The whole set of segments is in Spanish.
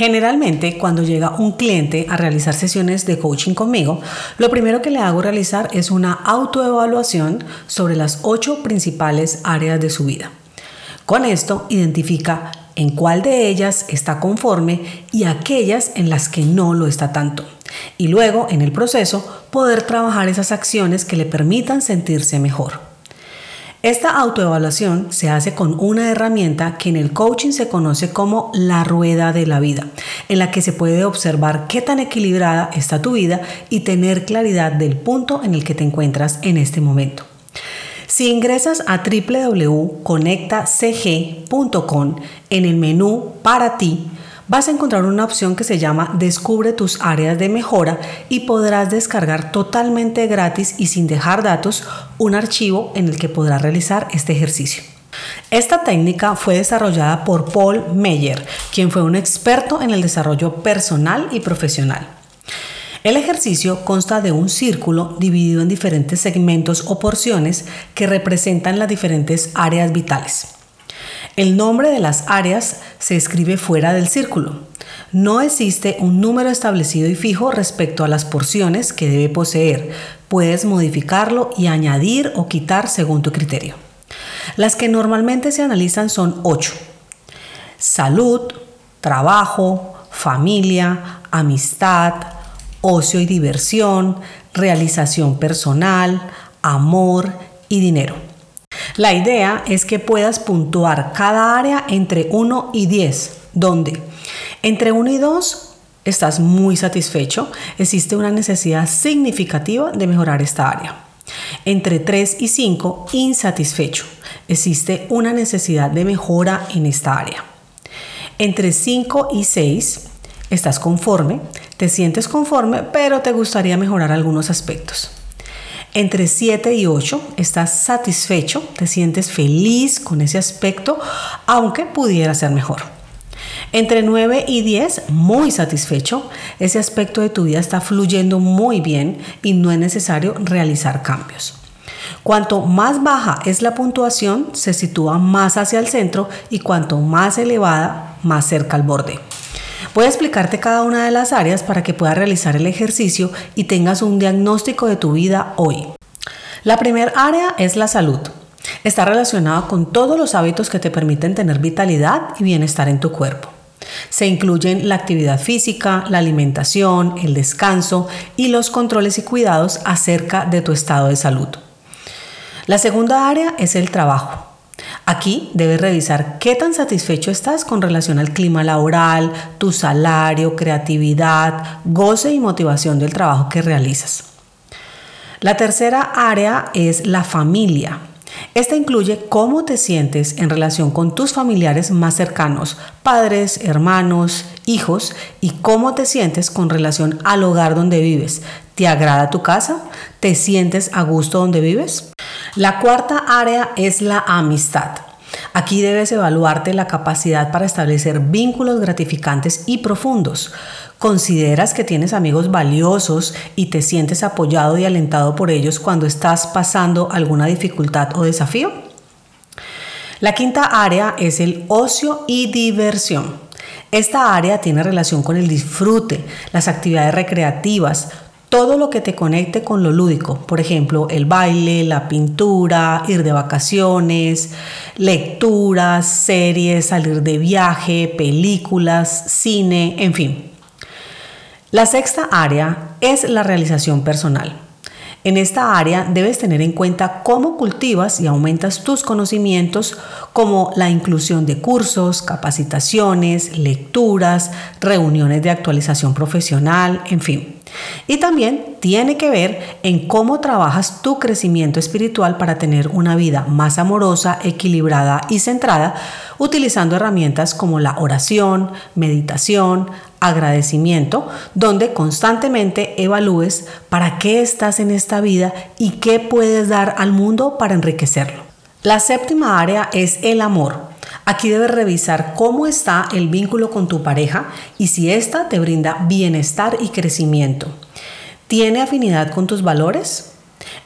Generalmente, cuando llega un cliente a realizar sesiones de coaching conmigo, lo primero que le hago realizar es una autoevaluación sobre las ocho principales áreas de su vida. Con esto, identifica en cuál de ellas está conforme y aquellas en las que no lo está tanto. Y luego, en el proceso, poder trabajar esas acciones que le permitan sentirse mejor. Esta autoevaluación se hace con una herramienta que en el coaching se conoce como la rueda de la vida, en la que se puede observar qué tan equilibrada está tu vida y tener claridad del punto en el que te encuentras en este momento. Si ingresas a www.conectacg.com en el menú para ti, vas a encontrar una opción que se llama Descubre tus áreas de mejora y podrás descargar totalmente gratis y sin dejar datos un archivo en el que podrás realizar este ejercicio. Esta técnica fue desarrollada por Paul Meyer, quien fue un experto en el desarrollo personal y profesional. El ejercicio consta de un círculo dividido en diferentes segmentos o porciones que representan las diferentes áreas vitales. El nombre de las áreas se escribe fuera del círculo. No existe un número establecido y fijo respecto a las porciones que debe poseer. Puedes modificarlo y añadir o quitar según tu criterio. Las que normalmente se analizan son ocho. Salud, trabajo, familia, amistad, ocio y diversión, realización personal, amor y dinero. La idea es que puedas puntuar cada área entre 1 y 10, donde entre 1 y 2 estás muy satisfecho, existe una necesidad significativa de mejorar esta área. Entre 3 y 5, insatisfecho, existe una necesidad de mejora en esta área. Entre 5 y 6, estás conforme, te sientes conforme, pero te gustaría mejorar algunos aspectos. Entre 7 y 8 estás satisfecho, te sientes feliz con ese aspecto, aunque pudiera ser mejor. Entre 9 y 10, muy satisfecho, ese aspecto de tu vida está fluyendo muy bien y no es necesario realizar cambios. Cuanto más baja es la puntuación, se sitúa más hacia el centro y cuanto más elevada, más cerca al borde. Voy a explicarte cada una de las áreas para que puedas realizar el ejercicio y tengas un diagnóstico de tu vida hoy. La primera área es la salud. Está relacionada con todos los hábitos que te permiten tener vitalidad y bienestar en tu cuerpo. Se incluyen la actividad física, la alimentación, el descanso y los controles y cuidados acerca de tu estado de salud. La segunda área es el trabajo. Aquí debes revisar qué tan satisfecho estás con relación al clima laboral, tu salario, creatividad, goce y motivación del trabajo que realizas. La tercera área es la familia. Esta incluye cómo te sientes en relación con tus familiares más cercanos, padres, hermanos, hijos, y cómo te sientes con relación al hogar donde vives. ¿Te agrada tu casa? ¿Te sientes a gusto donde vives? La cuarta área es la amistad. Aquí debes evaluarte la capacidad para establecer vínculos gratificantes y profundos. ¿Consideras que tienes amigos valiosos y te sientes apoyado y alentado por ellos cuando estás pasando alguna dificultad o desafío? La quinta área es el ocio y diversión. Esta área tiene relación con el disfrute, las actividades recreativas, todo lo que te conecte con lo lúdico, por ejemplo, el baile, la pintura, ir de vacaciones, lecturas, series, salir de viaje, películas, cine, en fin. La sexta área es la realización personal. En esta área debes tener en cuenta cómo cultivas y aumentas tus conocimientos como la inclusión de cursos, capacitaciones, lecturas, reuniones de actualización profesional, en fin. Y también tiene que ver en cómo trabajas tu crecimiento espiritual para tener una vida más amorosa, equilibrada y centrada, utilizando herramientas como la oración, meditación, agradecimiento, donde constantemente evalúes para qué estás en esta vida y qué puedes dar al mundo para enriquecerlo. La séptima área es el amor. Aquí debes revisar cómo está el vínculo con tu pareja y si ésta te brinda bienestar y crecimiento. ¿Tiene afinidad con tus valores?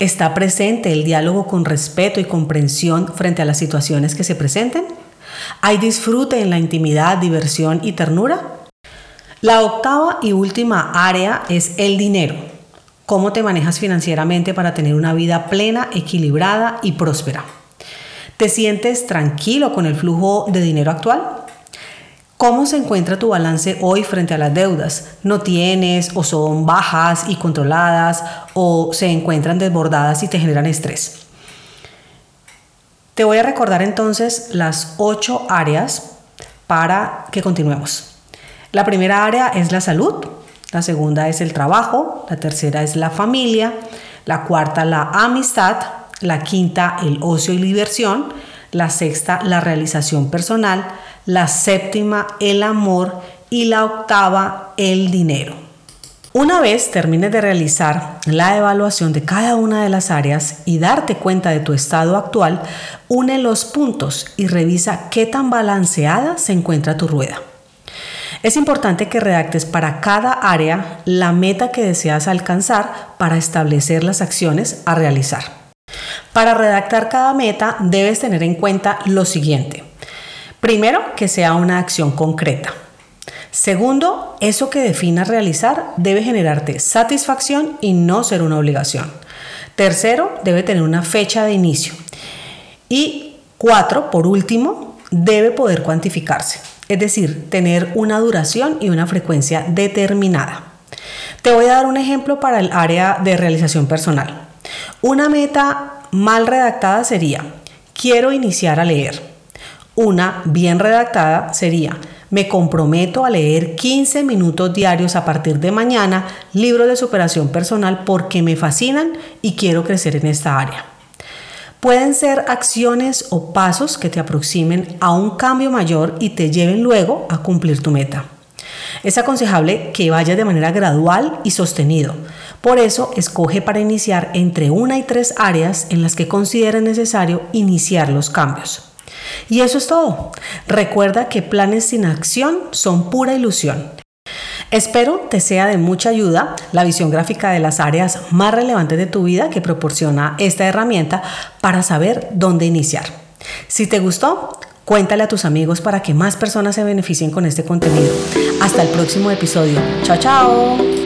¿Está presente el diálogo con respeto y comprensión frente a las situaciones que se presenten? ¿Hay disfrute en la intimidad, diversión y ternura? La octava y última área es el dinero. ¿Cómo te manejas financieramente para tener una vida plena, equilibrada y próspera? ¿Te sientes tranquilo con el flujo de dinero actual? ¿Cómo se encuentra tu balance hoy frente a las deudas? ¿No tienes o son bajas y controladas o se encuentran desbordadas y te generan estrés? Te voy a recordar entonces las ocho áreas para que continuemos. La primera área es la salud, la segunda es el trabajo, la tercera es la familia, la cuarta la amistad, la quinta el ocio y diversión, la sexta la realización personal, la séptima el amor y la octava el dinero. Una vez termines de realizar la evaluación de cada una de las áreas y darte cuenta de tu estado actual, une los puntos y revisa qué tan balanceada se encuentra tu rueda. Es importante que redactes para cada área la meta que deseas alcanzar para establecer las acciones a realizar. Para redactar cada meta debes tener en cuenta lo siguiente. Primero, que sea una acción concreta. Segundo, eso que definas realizar debe generarte satisfacción y no ser una obligación. Tercero, debe tener una fecha de inicio. Y cuatro, por último, debe poder cuantificarse, es decir, tener una duración y una frecuencia determinada. Te voy a dar un ejemplo para el área de realización personal. Una meta mal redactada sería, quiero iniciar a leer. Una bien redactada sería, me comprometo a leer 15 minutos diarios a partir de mañana libros de superación personal porque me fascinan y quiero crecer en esta área. Pueden ser acciones o pasos que te aproximen a un cambio mayor y te lleven luego a cumplir tu meta. Es aconsejable que vayas de manera gradual y sostenido. Por eso, escoge para iniciar entre una y tres áreas en las que consideres necesario iniciar los cambios. Y eso es todo. Recuerda que planes sin acción son pura ilusión. Espero te sea de mucha ayuda la visión gráfica de las áreas más relevantes de tu vida que proporciona esta herramienta para saber dónde iniciar. Si te gustó, cuéntale a tus amigos para que más personas se beneficien con este contenido. Hasta el próximo episodio. Chao, chao.